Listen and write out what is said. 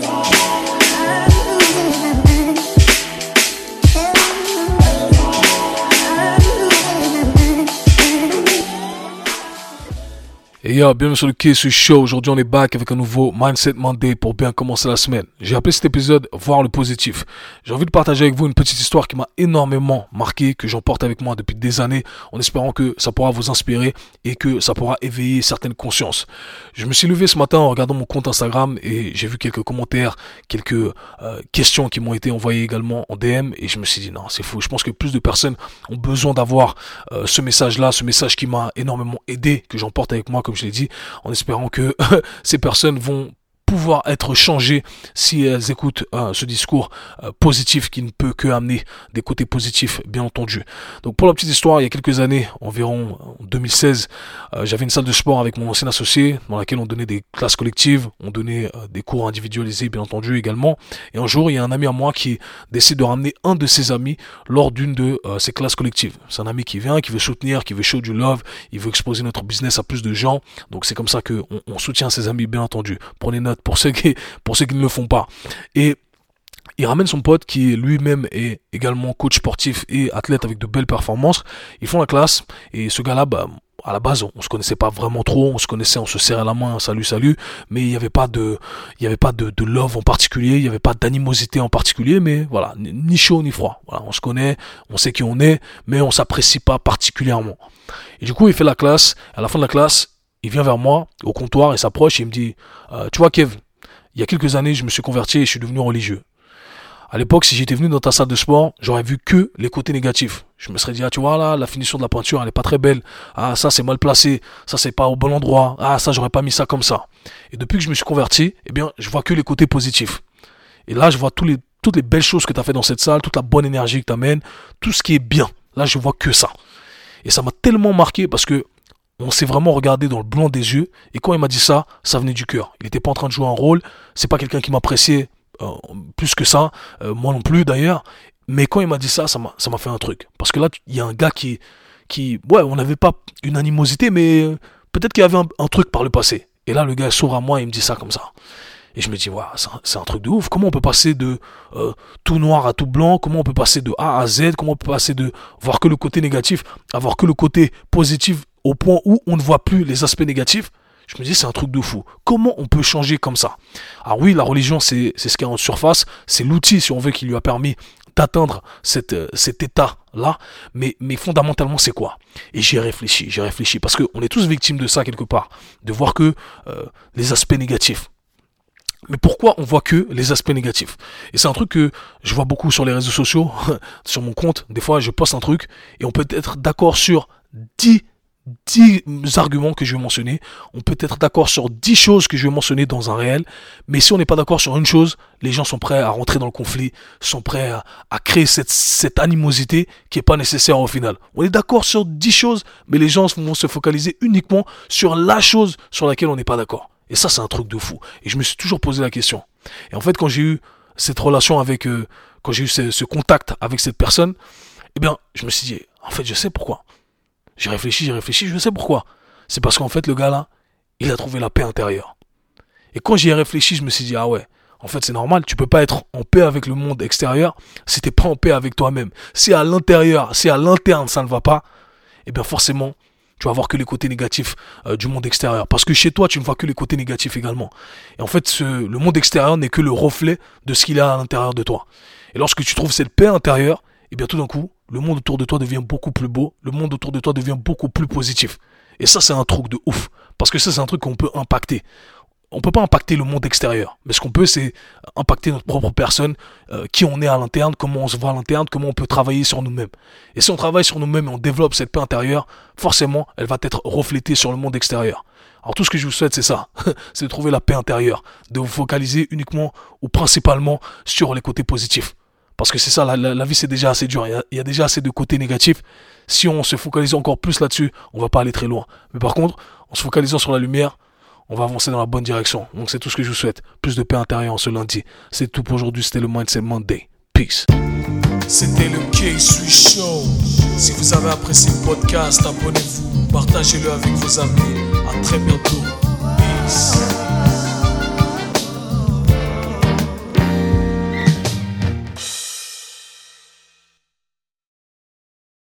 today. Et yo, bienvenue sur le KSU Show. Aujourd'hui, on est back avec un nouveau Mindset Monday pour bien commencer la semaine. J'ai appelé cet épisode Voir le positif. J'ai envie de partager avec vous une petite histoire qui m'a énormément marqué, que j'emporte avec moi depuis des années, en espérant que ça pourra vous inspirer et que ça pourra éveiller certaines consciences. Je me suis levé ce matin en regardant mon compte Instagram et j'ai vu quelques commentaires, quelques euh, questions qui m'ont été envoyées également en DM et je me suis dit non, c'est fou. Je pense que plus de personnes ont besoin d'avoir euh, ce message-là, ce message qui m'a énormément aidé, que j'emporte avec moi comme je l'ai dit, en espérant que ces personnes vont être changées si elles écoutent euh, ce discours euh, positif qui ne peut que amener des côtés positifs, bien entendu. Donc pour la petite histoire, il y a quelques années, environ en 2016, euh, j'avais une salle de sport avec mon ancien associé dans laquelle on donnait des classes collectives, on donnait des cours individualisés, bien entendu également. Et un jour, il y a un ami à moi qui décide de ramener un de ses amis lors d'une de ces classes collectives. C'est un ami qui vient, qui veut soutenir, qui veut show du love, il veut exposer notre business à plus de gens. Donc c'est comme ça que on, soutient ses amis, bien entendu. Prenez note pour ceux qui, pour ceux qui ne le font pas. Et il ramène son pote qui lui-même est également coach sportif et athlète avec de belles performances. Ils font la classe et ce gars-là, bah, à la base, on, se connaissait pas vraiment trop, on se connaissait, on se serrait la main, salut, salut, mais il n'y avait pas de, il y avait pas de, de love en particulier, il n'y avait pas d'animosité en particulier, mais voilà, ni chaud ni froid. Voilà, on se connaît, on sait qui on est, mais on s'apprécie pas particulièrement. Et du coup, il fait la classe, à la fin de la classe, il vient vers moi au comptoir et s'approche et il me dit, euh, tu vois Kev, il y a quelques années, je me suis converti et je suis devenu religieux. À l'époque, si j'étais venu dans ta salle de sport, j'aurais vu que les côtés négatifs. Je me serais dit, ah, tu vois, là, la finition de la peinture, elle est pas très belle. Ah, ça, c'est mal placé. Ça, c'est pas au bon endroit. Ah, ça, j'aurais pas mis ça comme ça. Et depuis que je me suis converti, eh bien, je vois que les côtés positifs. Et là, je vois toutes les belles choses que tu as fait dans cette salle, toute la bonne énergie que tu amènes, tout ce qui est bien. Là, je vois que ça. Et ça m'a tellement marqué parce que on s'est vraiment regardé dans le blanc des yeux. Et quand il m'a dit ça, ça venait du cœur. Il n'était pas en train de jouer un rôle. C'est pas quelqu'un qui m'appréciait euh, plus que ça. Euh, moi non plus d'ailleurs. Mais quand il m'a dit ça, ça m'a, fait un truc. Parce que là, il y a un gars qui, qui, ouais, on n'avait pas une animosité, mais euh, peut-être qu'il y avait un, truc par le passé. Et là, le gars sort à moi et il me dit ça comme ça. Et je me dis, ouais, c'est un, truc de ouf. Comment on peut passer de tout noir à tout blanc? Comment on peut passer de A à Z? Comment on peut passer de voir que le côté négatif à voir que le côté positif au point où on ne voit plus les aspects négatifs, je me dis c'est un truc de fou. Comment on peut changer comme ça? Alors oui, la religion c'est ce qui est en surface, c'est l'outil si on veut qui lui a permis d'atteindre euh, cet état-là, mais, mais fondamentalement c'est quoi? Et j'ai réfléchi, j'ai réfléchi, parce qu'on est tous victimes de ça quelque part, de voir que euh, les aspects négatifs. Mais pourquoi on voit que les aspects négatifs? Et c'est un truc que je vois beaucoup sur les réseaux sociaux, sur mon compte. Des fois, je poste un truc et on peut être d'accord sur 10 10 arguments que je vais mentionner. On peut être d'accord sur 10 choses que je vais mentionner dans un réel. Mais si on n'est pas d'accord sur une chose, les gens sont prêts à rentrer dans le conflit, sont prêts à, créer cette, cette, animosité qui est pas nécessaire au final. On est d'accord sur 10 choses, mais les gens vont se focaliser uniquement sur la chose sur laquelle on n'est pas d'accord. Et ça, c'est un truc de fou. Et je me suis toujours posé la question. Et en fait, quand j'ai eu cette relation avec, euh, quand j'ai eu ce contact avec cette personne, eh bien, je me suis dit, en fait, je sais pourquoi. J'ai réfléchi, j'ai réfléchi, je sais pourquoi. C'est parce qu'en fait, le gars là, il a trouvé la paix intérieure. Et quand j'y ai réfléchi, je me suis dit, ah ouais, en fait, c'est normal, tu peux pas être en paix avec le monde extérieur si t'es pas en paix avec toi-même. Si à l'intérieur, si à l'interne ça ne va pas, eh bien forcément, tu vas voir que les côtés négatifs euh, du monde extérieur. Parce que chez toi, tu ne vois que les côtés négatifs également. Et en fait, le monde extérieur n'est que le reflet de ce qu'il y a à l'intérieur de toi. Et lorsque tu trouves cette paix intérieure, eh bien tout d'un coup, le monde autour de toi devient beaucoup plus beau, le monde autour de toi devient beaucoup plus positif. Et ça, c'est un truc de ouf. Parce que ça, c'est un truc qu'on peut impacter. On peut pas impacter le monde extérieur, mais ce qu'on peut, c'est impacter notre propre personne, euh, qui on est à l'interne, comment on se voit à l'interne, comment on peut travailler sur nous-mêmes. Et si on travaille sur nous-mêmes et on développe cette paix intérieure, forcément, elle va être reflétée sur le monde extérieur. Alors tout ce que je vous souhaite, c'est ça, c'est de trouver la paix intérieure, de vous focaliser uniquement ou principalement sur les côtés positifs. Parce que c'est ça, la, vie c'est déjà assez dur. Il y, a, déjà assez de côtés négatifs. Si on se focalise encore plus là-dessus, on va pas aller très loin. Mais par contre, en se focalisant sur la lumière, on va avancer dans la bonne direction. Donc c'est tout ce que je vous souhaite. Plus de paix intérieure ce lundi. C'est tout pour aujourd'hui. C'était le Mindset Monday. Peace. C'était le K-Swiss Show. Si vous avez apprécié le podcast, abonnez-vous, partagez-le avec vos amis. À très bientôt.